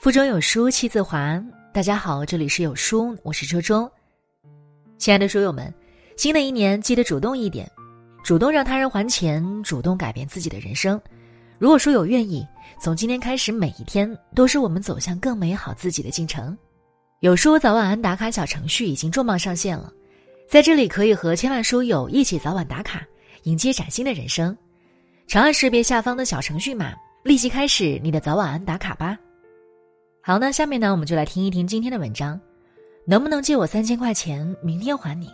腹中有书气自华。大家好，这里是有书，我是周周。亲爱的书友们，新的一年记得主动一点，主动让他人还钱，主动改变自己的人生。如果书友愿意，从今天开始，每一天都是我们走向更美好自己的进程。有书早晚安打卡小程序已经重磅上线了，在这里可以和千万书友一起早晚打卡，迎接崭新的人生。长按识别下方的小程序码，立即开始你的早晚安打卡吧。好，那下面呢，我们就来听一听今天的文章，能不能借我三千块钱，明天还你？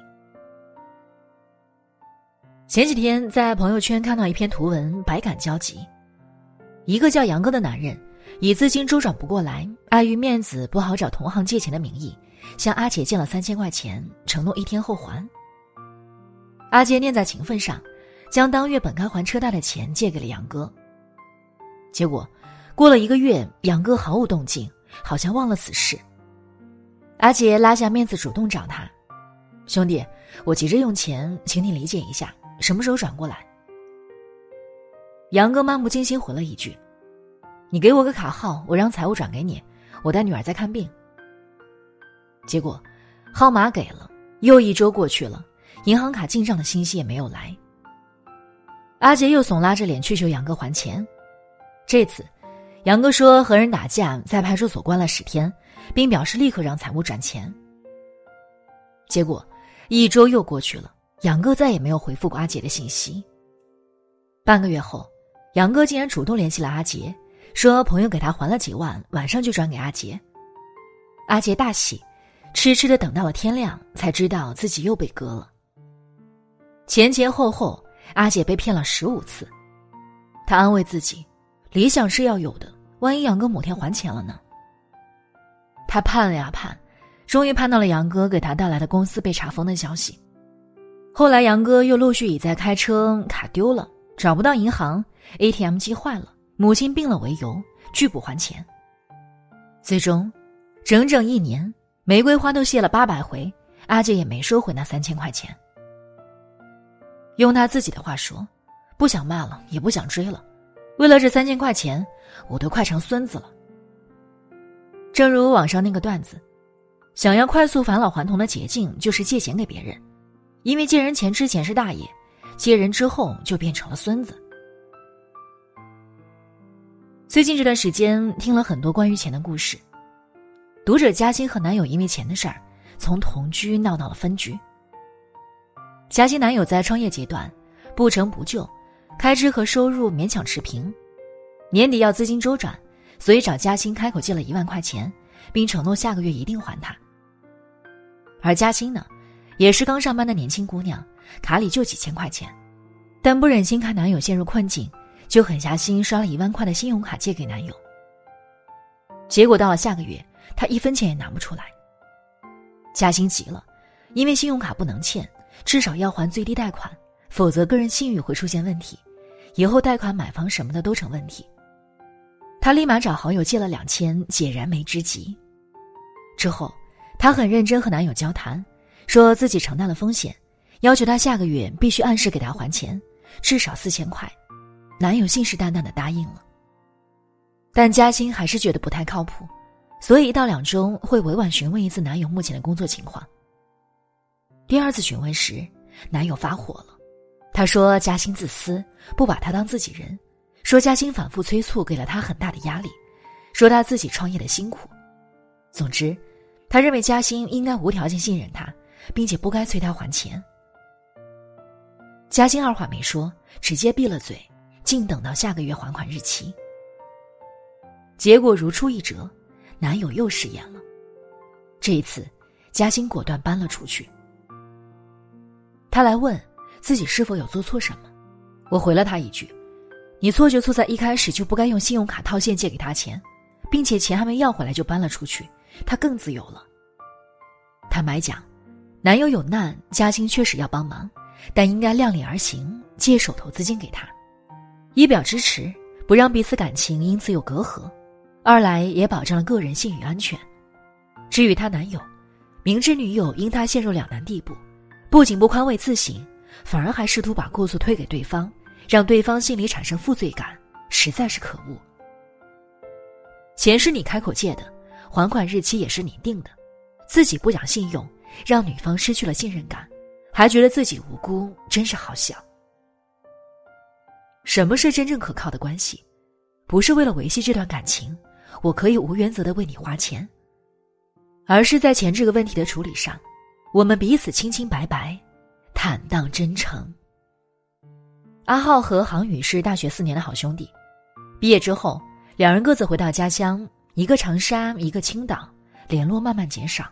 前几天在朋友圈看到一篇图文，百感交集。一个叫杨哥的男人，以资金周转不过来，碍于面子不好找同行借钱的名义，向阿杰借了三千块钱，承诺一天后还。阿杰念在情分上，将当月本该还车贷的钱借给了杨哥。结果，过了一个月，杨哥毫无动静。好像忘了此事。阿杰拉下面子主动找他：“兄弟，我急着用钱，请你理解一下，什么时候转过来？”杨哥漫不经心回了一句：“你给我个卡号，我让财务转给你。我带女儿在看病。”结果，号码给了，又一周过去了，银行卡进账的信息也没有来。阿杰又怂拉着脸去求杨哥还钱，这次。杨哥说和人打架，在派出所关了十天，并表示立刻让财务转钱。结果一周又过去了，杨哥再也没有回复过阿杰的信息。半个月后，杨哥竟然主动联系了阿杰，说朋友给他还了几万，晚上就转给阿杰。阿杰大喜，痴痴的等到了天亮，才知道自己又被割了。前前后后，阿杰被骗了十五次，他安慰自己，理想是要有的。万一杨哥某天还钱了呢？他盼呀盼，终于盼到了杨哥给他带来的公司被查封的消息。后来杨哥又陆续以在开车卡丢了、找不到银行、ATM 机坏了、母亲病了为由拒不还钱。最终，整整一年，玫瑰花都谢了八百回，阿杰也没收回那三千块钱。用他自己的话说：“不想骂了，也不想追了。”为了这三千块钱，我都快成孙子了。正如网上那个段子，想要快速返老还童的捷径就是借钱给别人，因为借人钱之前是大爷，借人之后就变成了孙子。最近这段时间听了很多关于钱的故事，读者嘉欣和男友因为钱的事儿，从同居闹到了分居。嘉欣男友在创业阶段不成不就。开支和收入勉强持平，年底要资金周转，所以找嘉欣开口借了一万块钱，并承诺下个月一定还他。而嘉欣呢，也是刚上班的年轻姑娘，卡里就几千块钱，但不忍心看男友陷入困境，就狠下心刷了一万块的信用卡借给男友。结果到了下个月，她一分钱也拿不出来。嘉欣急了，因为信用卡不能欠，至少要还最低贷款，否则个人信誉会出现问题。以后贷款买房什么的都成问题。他立马找好友借了两千解燃眉之急。之后，她很认真和男友交谈，说自己承担了风险，要求他下个月必须按时给他还钱，至少四千块。男友信誓旦旦的答应了。但嘉欣还是觉得不太靠谱，所以一到两周会委婉询问一次男友目前的工作情况。第二次询问时，男友发火了。他说：“嘉欣自私，不把他当自己人。说嘉欣反复催促，给了他很大的压力。说他自己创业的辛苦。总之，他认为嘉欣应该无条件信任他，并且不该催他还钱。嘉欣二话没说，直接闭了嘴，静等到下个月还款日期。结果如出一辙，男友又食言了。这一次，嘉欣果断搬了出去。他来问。”自己是否有做错什么？我回了他一句：“你错就错在一开始就不该用信用卡套现借给他钱，并且钱还没要回来就搬了出去，他更自由了。”坦白讲，男友有难，嘉欣确实要帮忙，但应该量力而行，借手头资金给他，一表支持，不让彼此感情因此有隔阂；二来也保障了个人信誉安全。至于她男友，明知女友因他陷入两难地步，不仅不宽慰自省。反而还试图把过错推给对方，让对方心里产生负罪感，实在是可恶。钱是你开口借的，还款日期也是你定的，自己不讲信用，让女方失去了信任感，还觉得自己无辜，真是好笑。什么是真正可靠的关系？不是为了维系这段感情，我可以无原则的为你花钱，而是在钱这个问题的处理上，我们彼此清清白白，坦荡真诚。阿浩和杭宇是大学四年的好兄弟，毕业之后，两人各自回到家乡，一个长沙，一个青岛，联络慢慢减少。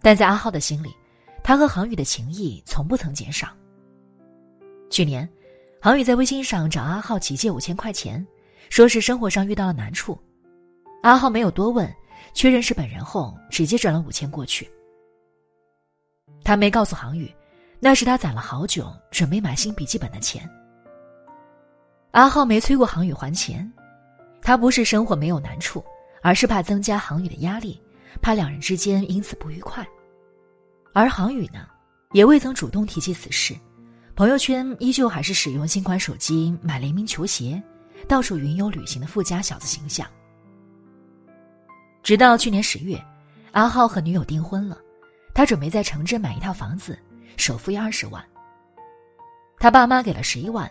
但在阿浩的心里，他和杭宇的情谊从不曾减少。去年。杭宇在微信上找阿浩急借五千块钱，说是生活上遇到了难处。阿浩没有多问，确认是本人后，直接转了五千过去。他没告诉杭宇，那是他攒了好久准备买新笔记本的钱。阿浩没催过航宇还钱，他不是生活没有难处，而是怕增加航宇的压力，怕两人之间因此不愉快。而航宇呢，也未曾主动提起此事。朋友圈依旧还是使用新款手机、买联名球鞋、到处云游旅行的富家小子形象。直到去年十月，阿浩和女友订婚了，他准备在城镇买一套房子，首付要二十万。他爸妈给了十一万，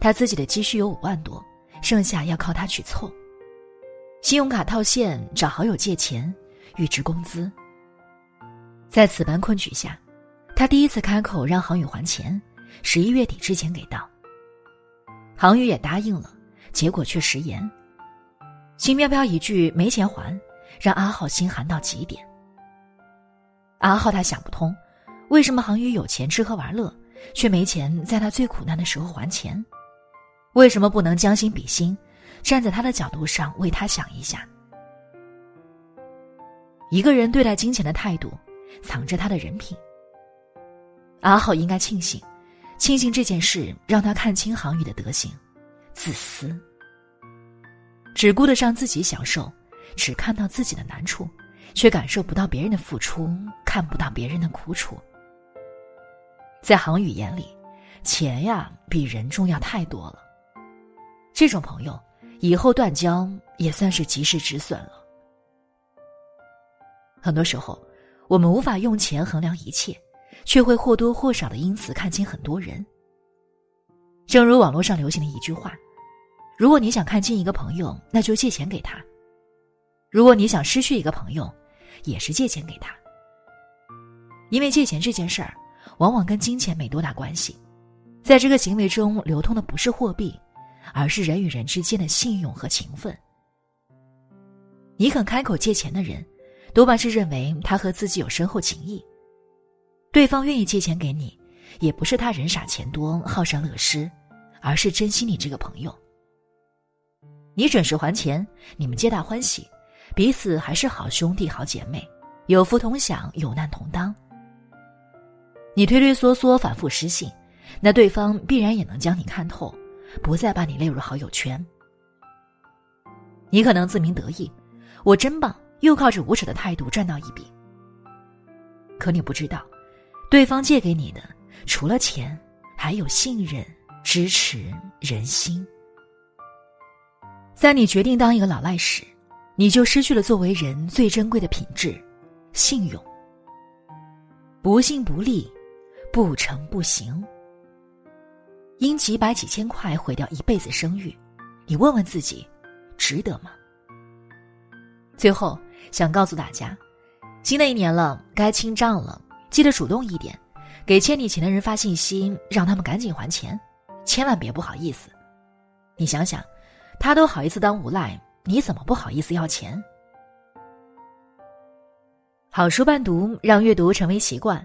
他自己的积蓄有五万多，剩下要靠他去凑。信用卡套现，找好友借钱，预支工资。在此般困局下，他第一次开口让航宇还钱。十一月底之前给到，杭宇也答应了，结果却食言。轻飘飘一句没钱还，让阿浩心寒到极点。阿浩他想不通，为什么杭宇有钱吃喝玩乐，却没钱在他最苦难的时候还钱？为什么不能将心比心，站在他的角度上为他想一下？一个人对待金钱的态度，藏着他的人品。阿浩应该庆幸。庆幸这件事让他看清杭宇的德行，自私，只顾得上自己享受，只看到自己的难处，却感受不到别人的付出，看不到别人的苦楚。在杭宇眼里，钱呀比人重要太多了。这种朋友，以后断交也算是及时止损了。很多时候，我们无法用钱衡量一切。却会或多或少的因此看清很多人。正如网络上流行的一句话：“如果你想看清一个朋友，那就借钱给他；如果你想失去一个朋友，也是借钱给他。”因为借钱这件事儿，往往跟金钱没多大关系，在这个行为中流通的不是货币，而是人与人之间的信用和情分。你肯开口借钱的人，多半是认为他和自己有深厚情谊。对方愿意借钱给你，也不是他人傻钱多好善乐施，而是珍惜你这个朋友。你准时还钱，你们皆大欢喜，彼此还是好兄弟好姐妹，有福同享，有难同当。你推推缩缩，反复失信，那对方必然也能将你看透，不再把你列入好友圈。你可能自鸣得意，我真棒，又靠着无耻的态度赚到一笔。可你不知道。对方借给你的，除了钱，还有信任、支持、人心。在你决定当一个老赖时，你就失去了作为人最珍贵的品质——信用。不信不立，不成不行。因几百几千块毁掉一辈子声誉，你问问自己，值得吗？最后想告诉大家，新的一年了，该清账了。记得主动一点，给欠你钱的人发信息，让他们赶紧还钱，千万别不好意思。你想想，他都好意思当无赖，你怎么不好意思要钱？好书伴读，让阅读成为习惯。